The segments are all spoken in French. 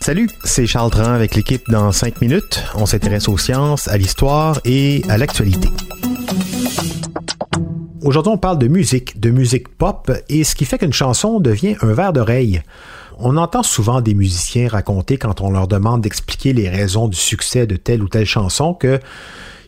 Salut, c'est Charles Dran avec l'équipe dans 5 minutes. On s'intéresse aux sciences, à l'histoire et à l'actualité. Aujourd'hui, on parle de musique, de musique pop, et ce qui fait qu'une chanson devient un verre d'oreille. On entend souvent des musiciens raconter quand on leur demande d'expliquer les raisons du succès de telle ou telle chanson que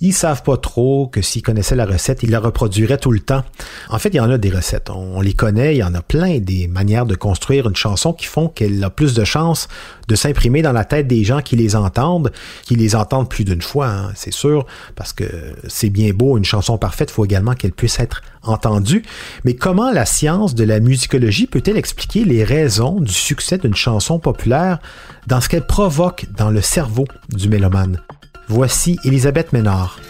ils savent pas trop que s'ils connaissaient la recette, ils la reproduiraient tout le temps. En fait, il y en a des recettes. On les connaît, il y en a plein des manières de construire une chanson qui font qu'elle a plus de chances de s'imprimer dans la tête des gens qui les entendent, qui les entendent plus d'une fois, hein, c'est sûr, parce que c'est bien beau, une chanson parfaite, il faut également qu'elle puisse être entendue. Mais comment la science de la musicologie peut-elle expliquer les raisons du succès d'une chanson populaire dans ce qu'elle provoque dans le cerveau du mélomane? Voici Elisabeth Ménard.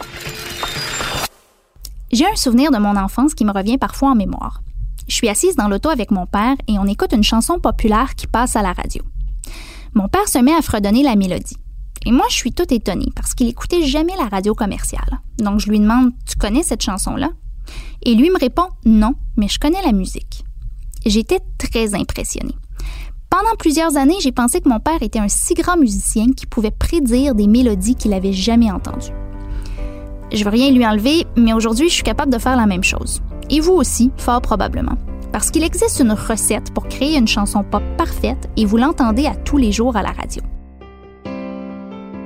J'ai un souvenir de mon enfance qui me revient parfois en mémoire. Je suis assise dans l'auto avec mon père et on écoute une chanson populaire qui passe à la radio. Mon père se met à fredonner la mélodie. Et moi, je suis toute étonnée parce qu'il écoutait jamais la radio commerciale. Donc, je lui demande Tu connais cette chanson-là Et lui me répond Non, mais je connais la musique. J'étais très impressionnée. Pendant plusieurs années, j'ai pensé que mon père était un si grand musicien qu'il pouvait prédire des mélodies qu'il n'avait jamais entendues. Je veux rien lui enlever, mais aujourd'hui, je suis capable de faire la même chose. Et vous aussi, fort probablement. Parce qu'il existe une recette pour créer une chanson pop parfaite et vous l'entendez à tous les jours à la radio.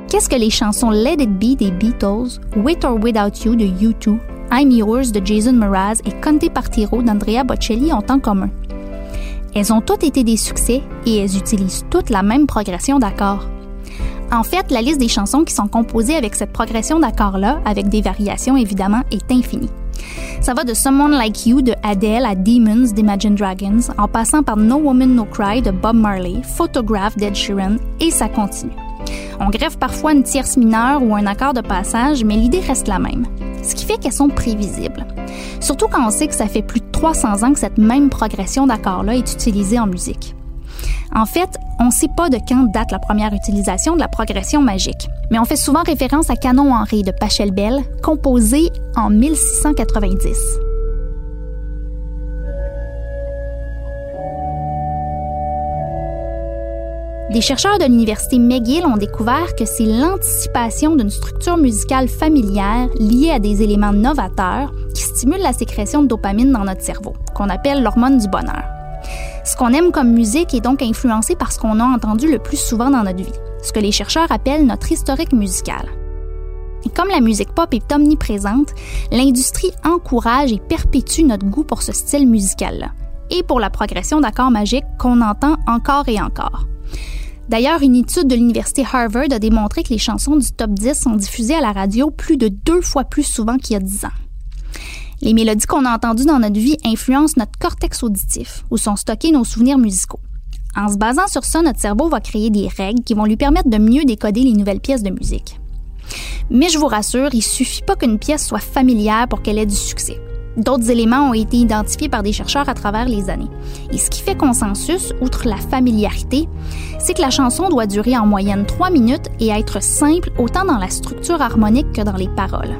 Qu'est-ce que les chansons Let It Be des Beatles, With or Without You de U2, I'm Yours de Jason Mraz et Conte Partiro d'Andrea Bocelli ont en commun? Elles ont toutes été des succès et elles utilisent toutes la même progression d'accords. En fait, la liste des chansons qui sont composées avec cette progression d'accords-là, avec des variations évidemment, est infinie. Ça va de Someone Like You de Adele à Demons d'Imagine Dragons, en passant par No Woman No Cry de Bob Marley, Photograph d'Ed Sheeran, et ça continue. On greffe parfois une tierce mineure ou un accord de passage, mais l'idée reste la même. Ce qui fait qu'elles sont prévisibles. Surtout quand on sait que ça fait plus de 300 ans que cette même progression d'accords-là est utilisée en musique. En fait, on ne sait pas de quand date la première utilisation de la progression magique, mais on fait souvent référence à Canon Henri de Pachelbel, composé en 1690. Des chercheurs de l'université McGill ont découvert que c'est l'anticipation d'une structure musicale familière liée à des éléments novateurs qui stimulent la sécrétion de dopamine dans notre cerveau, qu'on appelle l'hormone du bonheur. Ce qu'on aime comme musique est donc influencé par ce qu'on a entendu le plus souvent dans notre vie, ce que les chercheurs appellent notre historique musical. Et comme la musique pop est omniprésente, l'industrie encourage et perpétue notre goût pour ce style musical-là, et pour la progression d'accords magiques qu'on entend encore et encore. D'ailleurs, une étude de l'Université Harvard a démontré que les chansons du top 10 sont diffusées à la radio plus de deux fois plus souvent qu'il y a dix ans. Les mélodies qu'on a entendues dans notre vie influencent notre cortex auditif, où sont stockés nos souvenirs musicaux. En se basant sur ça, notre cerveau va créer des règles qui vont lui permettre de mieux décoder les nouvelles pièces de musique. Mais je vous rassure, il suffit pas qu'une pièce soit familière pour qu'elle ait du succès. D'autres éléments ont été identifiés par des chercheurs à travers les années. Et ce qui fait consensus, outre la familiarité, c'est que la chanson doit durer en moyenne trois minutes et être simple autant dans la structure harmonique que dans les paroles.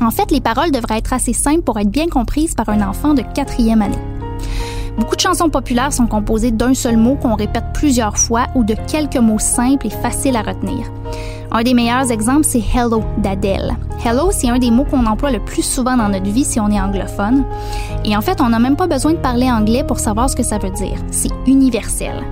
En fait, les paroles devraient être assez simples pour être bien comprises par un enfant de quatrième année. Beaucoup de chansons populaires sont composées d'un seul mot qu'on répète plusieurs fois ou de quelques mots simples et faciles à retenir. Un des meilleurs exemples, c'est Hello d'Adèle. Hello, c'est un des mots qu'on emploie le plus souvent dans notre vie si on est anglophone. Et en fait, on n'a même pas besoin de parler anglais pour savoir ce que ça veut dire. C'est universel.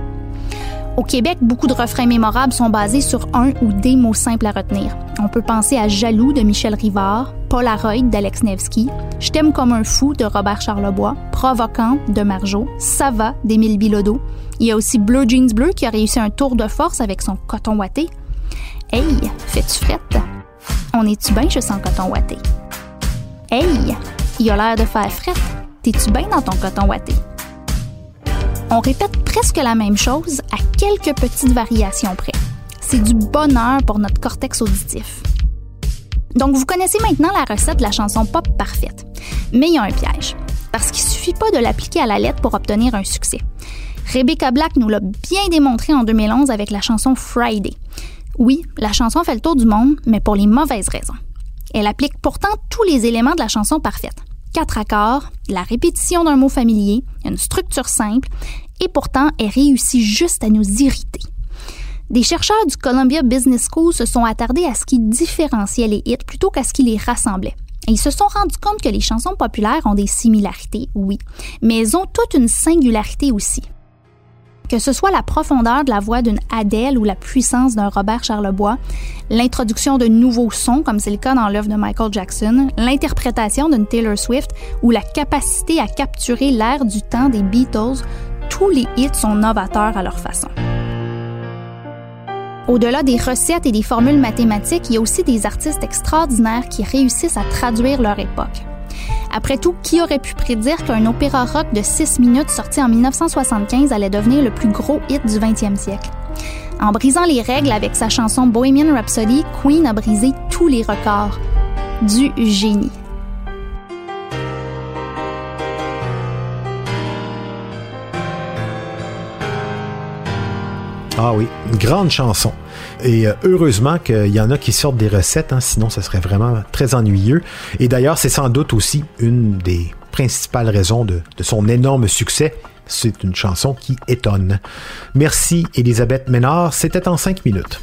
Au Québec, beaucoup de refrains mémorables sont basés sur un ou des mots simples à retenir. On peut penser à Jaloux de Michel Rivard, Polaroid d'Alex Nevsky, Je t'aime comme un fou de Robert Charlebois, Provocant de Marjo, Ça va d'Émile Bilodeau. Il y a aussi Blue Jeans Bleu qui a réussi un tour de force avec son coton ouaté. Hey, fais-tu frette? On est-tu bien, je sens coton ouaté? Hey, il a l'air de faire frette. T'es-tu bien dans ton coton ouaté? On répète presque la même chose à quelques petites variations près. C'est du bonheur pour notre cortex auditif. Donc, vous connaissez maintenant la recette de la chanson pop parfaite. Mais il y a un piège, parce qu'il suffit pas de l'appliquer à la lettre pour obtenir un succès. Rebecca Black nous l'a bien démontré en 2011 avec la chanson Friday. Oui, la chanson fait le tour du monde, mais pour les mauvaises raisons. Elle applique pourtant tous les éléments de la chanson parfaite. Quatre accords, la répétition d'un mot familier, une structure simple, et pourtant elle réussit juste à nous irriter. Des chercheurs du Columbia Business School se sont attardés à ce qui différenciait les hits plutôt qu'à ce qui les rassemblait. Et ils se sont rendus compte que les chansons populaires ont des similarités, oui, mais elles ont toute une singularité aussi. Que ce soit la profondeur de la voix d'une Adele ou la puissance d'un Robert Charlebois, l'introduction de nouveaux sons, comme c'est le cas dans l'œuvre de Michael Jackson, l'interprétation d'une Taylor Swift ou la capacité à capturer l'air du temps des Beatles, tous les hits sont novateurs à leur façon. Au-delà des recettes et des formules mathématiques, il y a aussi des artistes extraordinaires qui réussissent à traduire leur époque. Après tout, qui aurait pu prédire qu'un opéra rock de 6 minutes sorti en 1975 allait devenir le plus gros hit du 20e siècle? En brisant les règles avec sa chanson Bohemian Rhapsody, Queen a brisé tous les records. Du génie. Ah oui, une grande chanson. Et euh, heureusement qu'il y en a qui sortent des recettes, hein, sinon ça serait vraiment très ennuyeux. Et d'ailleurs, c'est sans doute aussi une des principales raisons de, de son énorme succès. C'est une chanson qui étonne. Merci Elisabeth Ménard, c'était en cinq minutes.